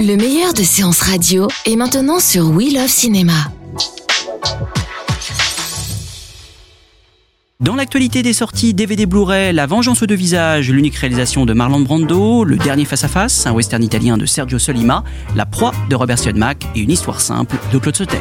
Le meilleur de séances radio est maintenant sur We Love Cinéma. Dans l'actualité des sorties DVD Blu-ray, La Vengeance aux deux visages, l'unique réalisation de Marlon Brando, Le Dernier face-à-face, un western italien de Sergio Solima, La proie de Robert Siodmak et une histoire simple de Claude Sautet.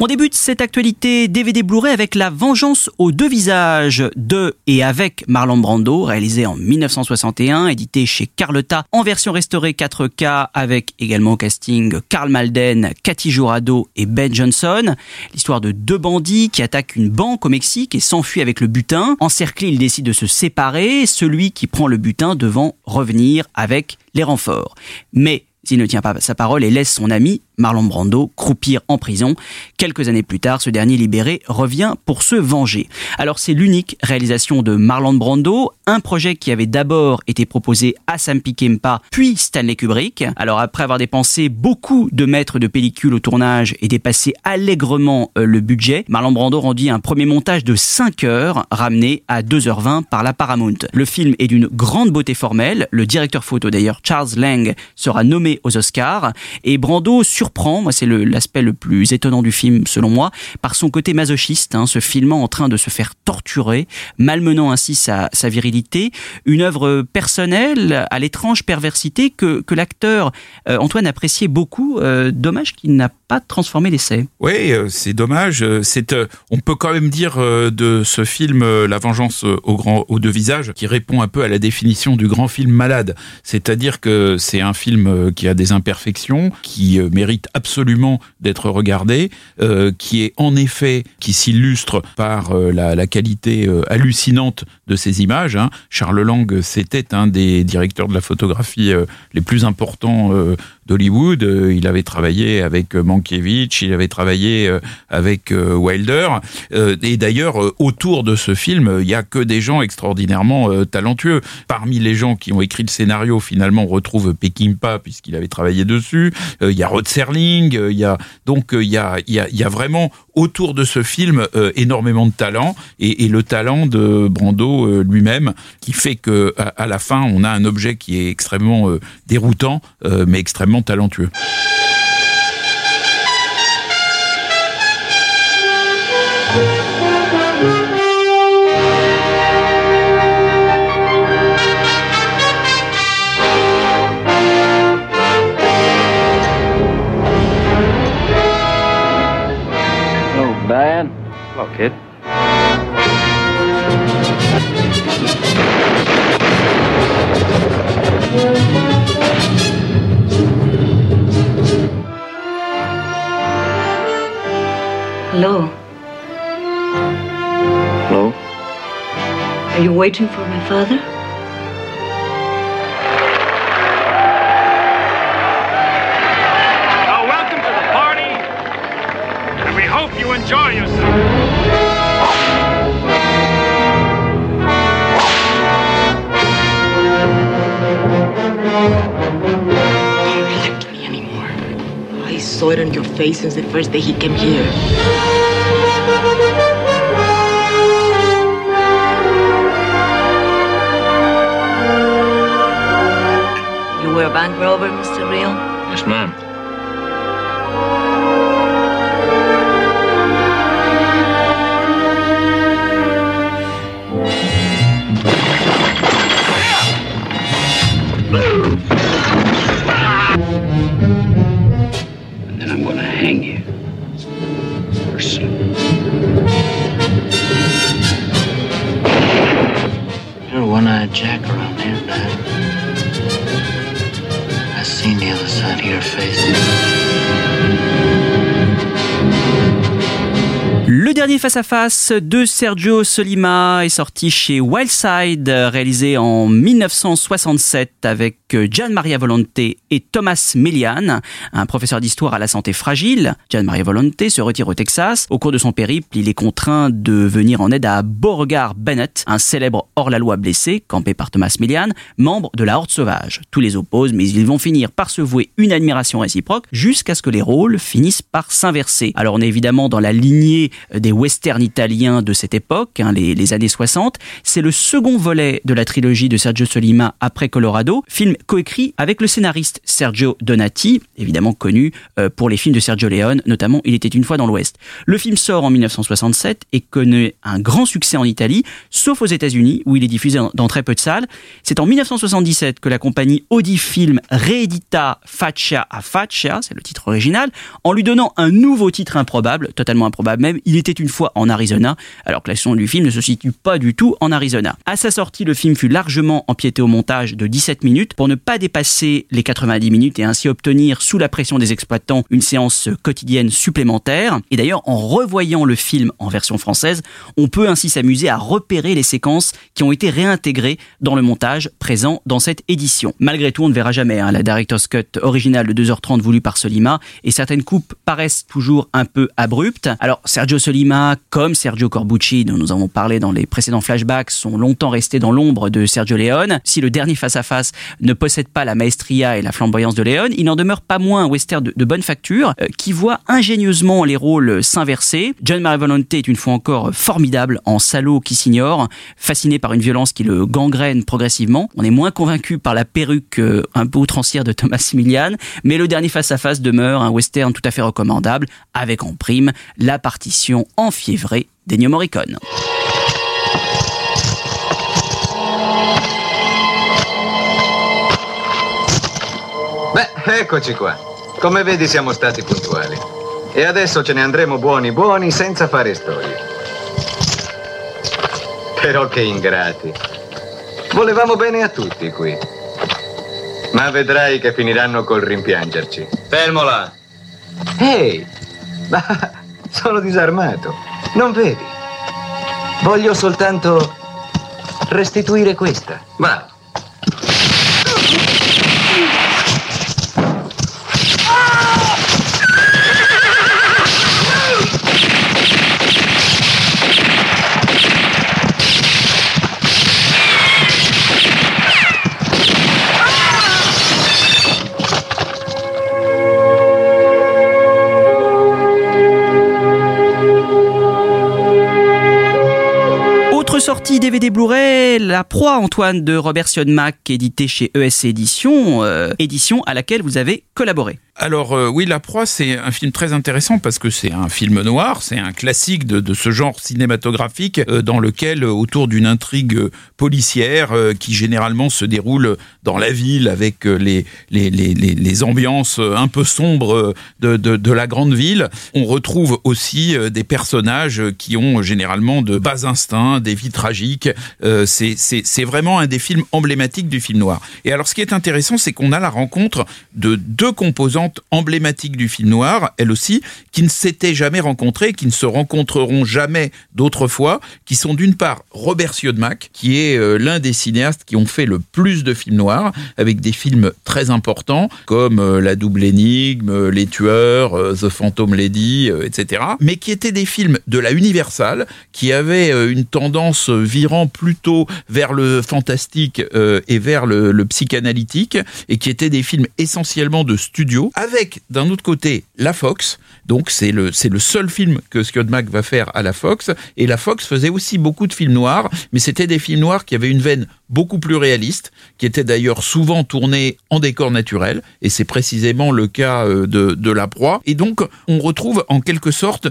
On débute cette actualité DVD Blu-ray avec La Vengeance aux deux visages de et avec Marlon Brando, réalisé en 1961, édité chez Carlotta en version restaurée 4K avec également au casting Karl Malden, Cathy Jurado et Ben Johnson. L'histoire de deux bandits qui attaquent une banque au Mexique et s'enfuient avec le butin. Encerclés, ils décident de se séparer, celui qui prend le butin devant revenir avec les renforts. Mais il ne tient pas sa parole et laisse son ami Marlon Brando croupir en prison. Quelques années plus tard, ce dernier libéré revient pour se venger. Alors c'est l'unique réalisation de Marlon Brando, un projet qui avait d'abord été proposé à Sam Peckinpah puis Stanley Kubrick. Alors après avoir dépensé beaucoup de mètres de pellicule au tournage et dépassé allègrement euh, le budget, Marlon Brando rendit un premier montage de 5 heures ramené à 2h20 par la Paramount. Le film est d'une grande beauté formelle, le directeur photo d'ailleurs Charles Lang sera nommé aux Oscars et Brando sur surprend, moi c'est l'aspect le, plus étonnant du film selon moi, par son côté masochiste, hein, se filmant en train de se faire torturer, malmenant ainsi sa, sa virilité, une œuvre personnelle à l'étrange perversité que, que l'acteur euh, Antoine appréciait beaucoup, euh, dommage qu'il n'a pas transformé l'essai. Oui, euh, c'est dommage. C'est, on peut quand même dire de ce film La vengeance au grand, aux deux visages, qui répond un peu à la définition du grand film malade. C'est-à-dire que c'est un film qui a des imperfections, qui mérite absolument d'être regardé, euh, qui est en effet, qui s'illustre par euh, la, qualité euh, hallucinante de ces images. Hein. Charles Lang, c'était un des directeurs de la photographie les plus importants d'Hollywood. Il avait travaillé avec Mankiewicz, il avait travaillé avec Wilder. Et d'ailleurs, autour de ce film, il y a que des gens extraordinairement talentueux. Parmi les gens qui ont écrit le scénario, finalement, on retrouve Peckinpah puisqu'il avait travaillé dessus. Il y a Rod euh, il y a donc euh, il y a, y a, vraiment autour de ce film euh, énormément de talent et, le talent de Brando lui-même qui fait que à, la fin on a un objet qui est extrêmement déroutant mais extrêmement talentueux. Hello? Are you waiting for my father? Now, welcome to the party, and we hope you enjoy yourself. I saw it on your face since the first day he came here. a bank robber, Mr. Real? Yes, ma'am. Dernier face-à-face de Sergio Solima est sorti chez Wildside, réalisé en 1967 avec Gian Maria Volonte et Thomas Millian, un professeur d'histoire à la santé fragile. Gian Maria Volonte se retire au Texas. Au cours de son périple, il est contraint de venir en aide à Beauregard Bennett, un célèbre hors-la-loi blessé, campé par Thomas Millian, membre de la Horde Sauvage. Tous les opposent, mais ils vont finir par se vouer une admiration réciproque jusqu'à ce que les rôles finissent par s'inverser. Alors on est évidemment dans la lignée des westerns italiens de cette époque, hein, les, les années 60. C'est le second volet de la trilogie de Sergio Solima après Colorado, film coécrit avec le scénariste Sergio Donati, évidemment connu euh, pour les films de Sergio Leone, notamment Il était une fois dans l'Ouest. Le film sort en 1967 et connaît un grand succès en Italie, sauf aux États-Unis où il est diffusé dans très peu de salles. C'est en 1977 que la compagnie Audi Film réédita Faccia a Faccia, c'est le titre original, en lui donnant un nouveau titre improbable, totalement improbable même, Il était une fois en Arizona, alors que l'action du film ne se situe pas du tout en Arizona. À sa sortie, le film fut largement empiété au montage de 17 minutes pour ne pas dépasser les 90 minutes et ainsi obtenir, sous la pression des exploitants, une séance quotidienne supplémentaire. Et d'ailleurs, en revoyant le film en version française, on peut ainsi s'amuser à repérer les séquences qui ont été réintégrées dans le montage présent dans cette édition. Malgré tout, on ne verra jamais hein, la Director's Cut originale de 2h30 voulue par Solima et certaines coupes paraissent toujours un peu abruptes. Alors, Sergio Solima, comme Sergio Corbucci, dont nous avons parlé dans les précédents flashbacks, sont longtemps restés dans l'ombre de Sergio Leone. Si le dernier face-à-face ne possède pas la maestria et la flamboyance de Leone, il n'en demeure pas moins un western de, bonne facture euh, qui voit ingénieusement les rôles s'inverser. John Maravolonte est une fois encore formidable en salaud qui s'ignore, fasciné par une violence qui le gangrène progressivement. On est moins convaincu par la perruque euh, un peu outrancière de Thomas Millian, mais le dernier face-à-face demeure un western tout à fait recommandable, avec en prime la partition enfiévrée d'Ennio Morricone. Beh, eccoci qua. Come vedi siamo stati puntuali. E adesso ce ne andremo buoni buoni senza fare storie. Però che ingrati. Volevamo bene a tutti qui. Ma vedrai che finiranno col rimpiangerci. Fermo là. Ehi, ma sono disarmato. Non vedi? Voglio soltanto restituire questa. Va. Sortie DVD Blu-ray, La Proie Antoine de Robert Sionmac, édité chez ESC Édition, euh, édition à laquelle vous avez collaboré. Alors euh, oui, La Proie, c'est un film très intéressant parce que c'est un film noir, c'est un classique de, ce genre cinématographique euh, dans lequel, autour d'une intrigue policière qui généralement se déroule dans la ville avec les, les, les, les ambiances un peu sombres de, de, de, la grande ville, on retrouve aussi des personnages qui ont généralement de bas instincts, des vies tragiques. Euh, c'est vraiment un des films emblématiques du film noir. Et alors ce qui est intéressant, c'est qu'on a la rencontre de deux composantes emblématiques du film noir, elles aussi, qui ne s'étaient jamais rencontrées, qui ne se rencontreront jamais d'autres fois, qui sont d'une part Robert Siodmak, qui est euh, l'un des cinéastes qui ont fait le plus de films noirs, avec des films très importants, comme euh, La double énigme, Les tueurs, The Phantom Lady, etc. Mais qui étaient des films de la Universal, qui avaient une tendance virant plutôt vers le fantastique euh, et vers le, psychanalytique, et qui étaient des films essentiellement de studio, avec d'un autre côté la Fox, donc c'est le, c'est le seul film que Mac va faire à la Fox, et la Fox faisait aussi beaucoup de films noirs, mais c'était des films noirs qui avaient une veine beaucoup plus réaliste, qui étaient d'ailleurs souvent tournés en décor naturel, et c'est précisément le cas euh, de, de La Proie, et donc on retrouve en quelque sorte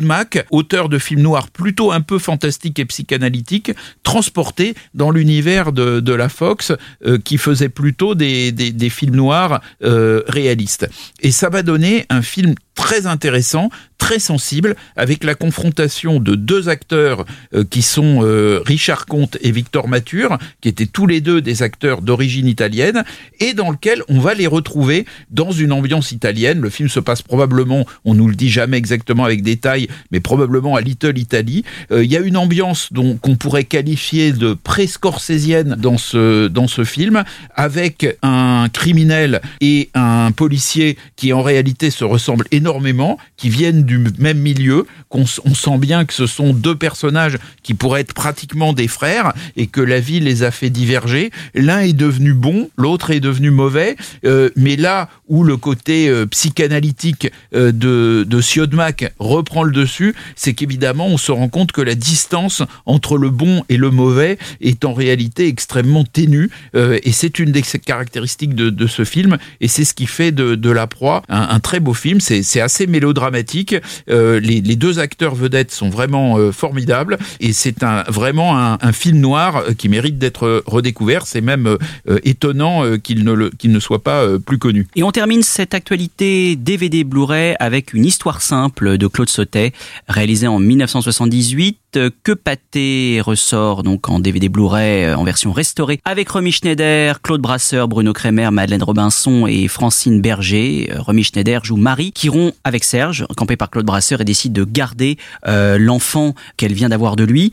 Mac, auteur de films noirs plutôt un peu fantastiques et psychanalytiques, transporté dans l'univers de, de, la Fox, euh, qui faisait plutôt des, des, des films noirs euh, réalistes. Et ça va donner un film très intéressant, très sensible, avec la confrontation de deux acteurs euh, qui sont euh, Richard Comte et Victor Mature, qui étaient tous les deux des acteurs d'origine italienne, et dans lequel on va les retrouver dans une ambiance italienne. Le film se passe probablement, on nous le dit jamais exactement avec détail, mais probablement à Little Italy. Euh, il y a une ambiance dont qu'on pourrait qualifier de pré-scorsésienne dans ce dans ce film, avec un criminel et un policier qui en réalité se ressemblent énormément, qui viennent du même milieu, qu'on on sent bien que ce sont deux personnages qui pourraient être pratiquement des frères et que la vie les a fait diverger. L'un est devenu bon, l'autre est devenu mauvais, euh, mais là où le côté euh, psychanalytique euh, de, de Siodmak reprend le dessus, c'est qu'évidemment on se rend compte que la distance entre le bon et le mauvais est en réalité extrêmement ténue et c'est une des caractéristiques de, de, ce film et c'est ce qui fait de, de La Proie un, un très beau film. C'est assez mélodramatique. les, les, deux acteurs vedettes sont vraiment formidables et c'est un, vraiment un, film noir qui mérite d'être redécouvert. C'est même étonnant qu'il ne, qu'il ne soit pas plus connu. Et on termine cette actualité DVD Blu-ray avec une histoire simple de Claude Sautet, réalisée en 1978 que Pâté ressort donc en DVD Blu-ray euh, en version restaurée avec Romy Schneider, Claude Brasseur, Bruno Kremer, Madeleine Robinson et Francine Berger. Euh, Romy Schneider joue Marie qui rompt avec Serge, campé par Claude Brasseur et décide de garder euh, l'enfant qu'elle vient d'avoir de lui.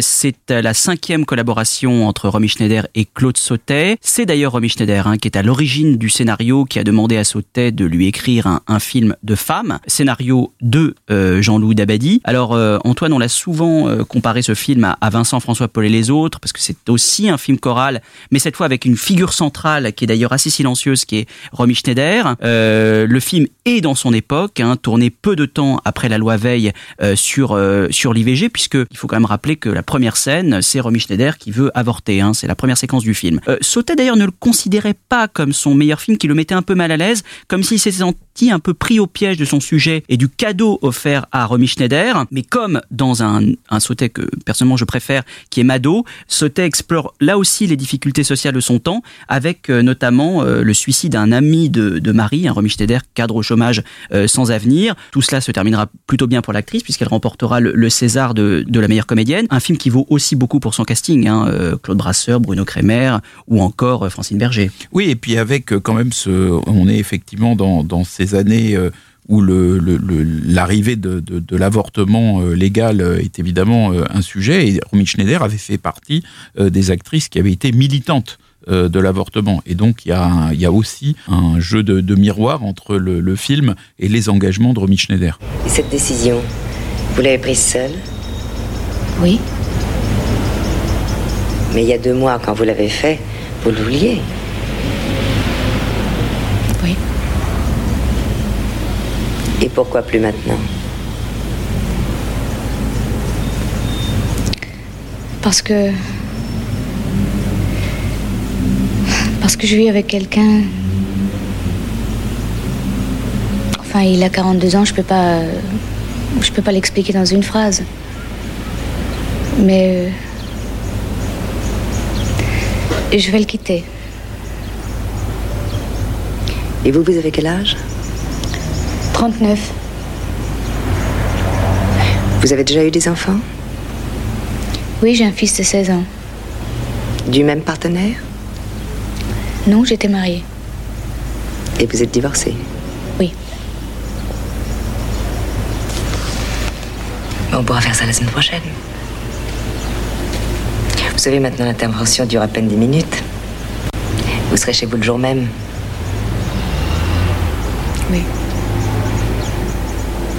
C'est la cinquième collaboration entre Romy Schneider et Claude Sautet. C'est d'ailleurs Romy Schneider hein, qui est à l'origine du scénario, qui a demandé à Sautet de lui écrire un, un film de femme, scénario de Jean-Louis Dabadi. Alors Antoine, on l'a souvent euh, comparer ce film à, Vincent François Paul et les autres, parce que c'est aussi un film choral, mais cette fois avec une figure centrale qui est d'ailleurs assez silencieuse, qui est Romy Schneider. Euh, le film est dans son époque, hein, tourné peu de temps après la loi Veil euh, sur sur l'IVG, puisque il faut quand même rappeler que la première scène, c'est Romy Schneider qui veut avorter. Hein, c'est la première séquence du film. Sautet d'ailleurs ne le considérait pas comme son meilleur film, qui le mettait un peu mal à l'aise, comme s'il s'était senti un peu pris au piège de son sujet et du cadeau offert à Romy Schneider. Mais comme dans un, un Sautet que personnellement je préfère, qui est Mado. Sautet explore là aussi les difficultés sociales de son temps, avec euh, notamment euh, le suicide d'un ami de, Marie, un Romy Schneider, cadre au chômage euh, sans avenir. Tout cela se terminera plutôt bien pour l'actrice, puisqu'elle remportera le, César de, la meilleure comédienne. Un film qui vaut aussi beaucoup pour son casting, hein, Claude Brasseur, Bruno Kremer, ou encore Francine Berger. Oui, et puis avec quand même ce... On est effectivement dans ces années où l'arrivée le, de, de, l'avortement euh, légal euh, est évidemment euh, un sujet. Et Romy Schneider avait fait partie des actrices qui avaient été militantes de l'avortement. Et donc, il y, a il y a aussi un jeu de, de miroir entre le, le, film et les engagements de Romy Schneider. Et cette décision, vous l'avez prise seule? Oui. Mais il y a deux mois, quand vous l'avez fait, vous le Et pourquoi plus maintenant Parce que... Parce que je vis avec quelqu'un... Enfin, il a 42 ans, je peux pas... Je peux pas l'expliquer dans une phrase. Mais... Euh, je vais le quitter. Et vous, vous avez quel âge? 39. Vous avez déjà eu des enfants? Oui, j'ai un fils de 16 ans. Du même partenaire? Non, j'étais mariée. Et vous êtes divorcée? Oui. On pourra faire ça la semaine prochaine. Vous savez, maintenant, l'intervention dure à peine 10 minutes. Vous serez chez vous le jour même. Oui.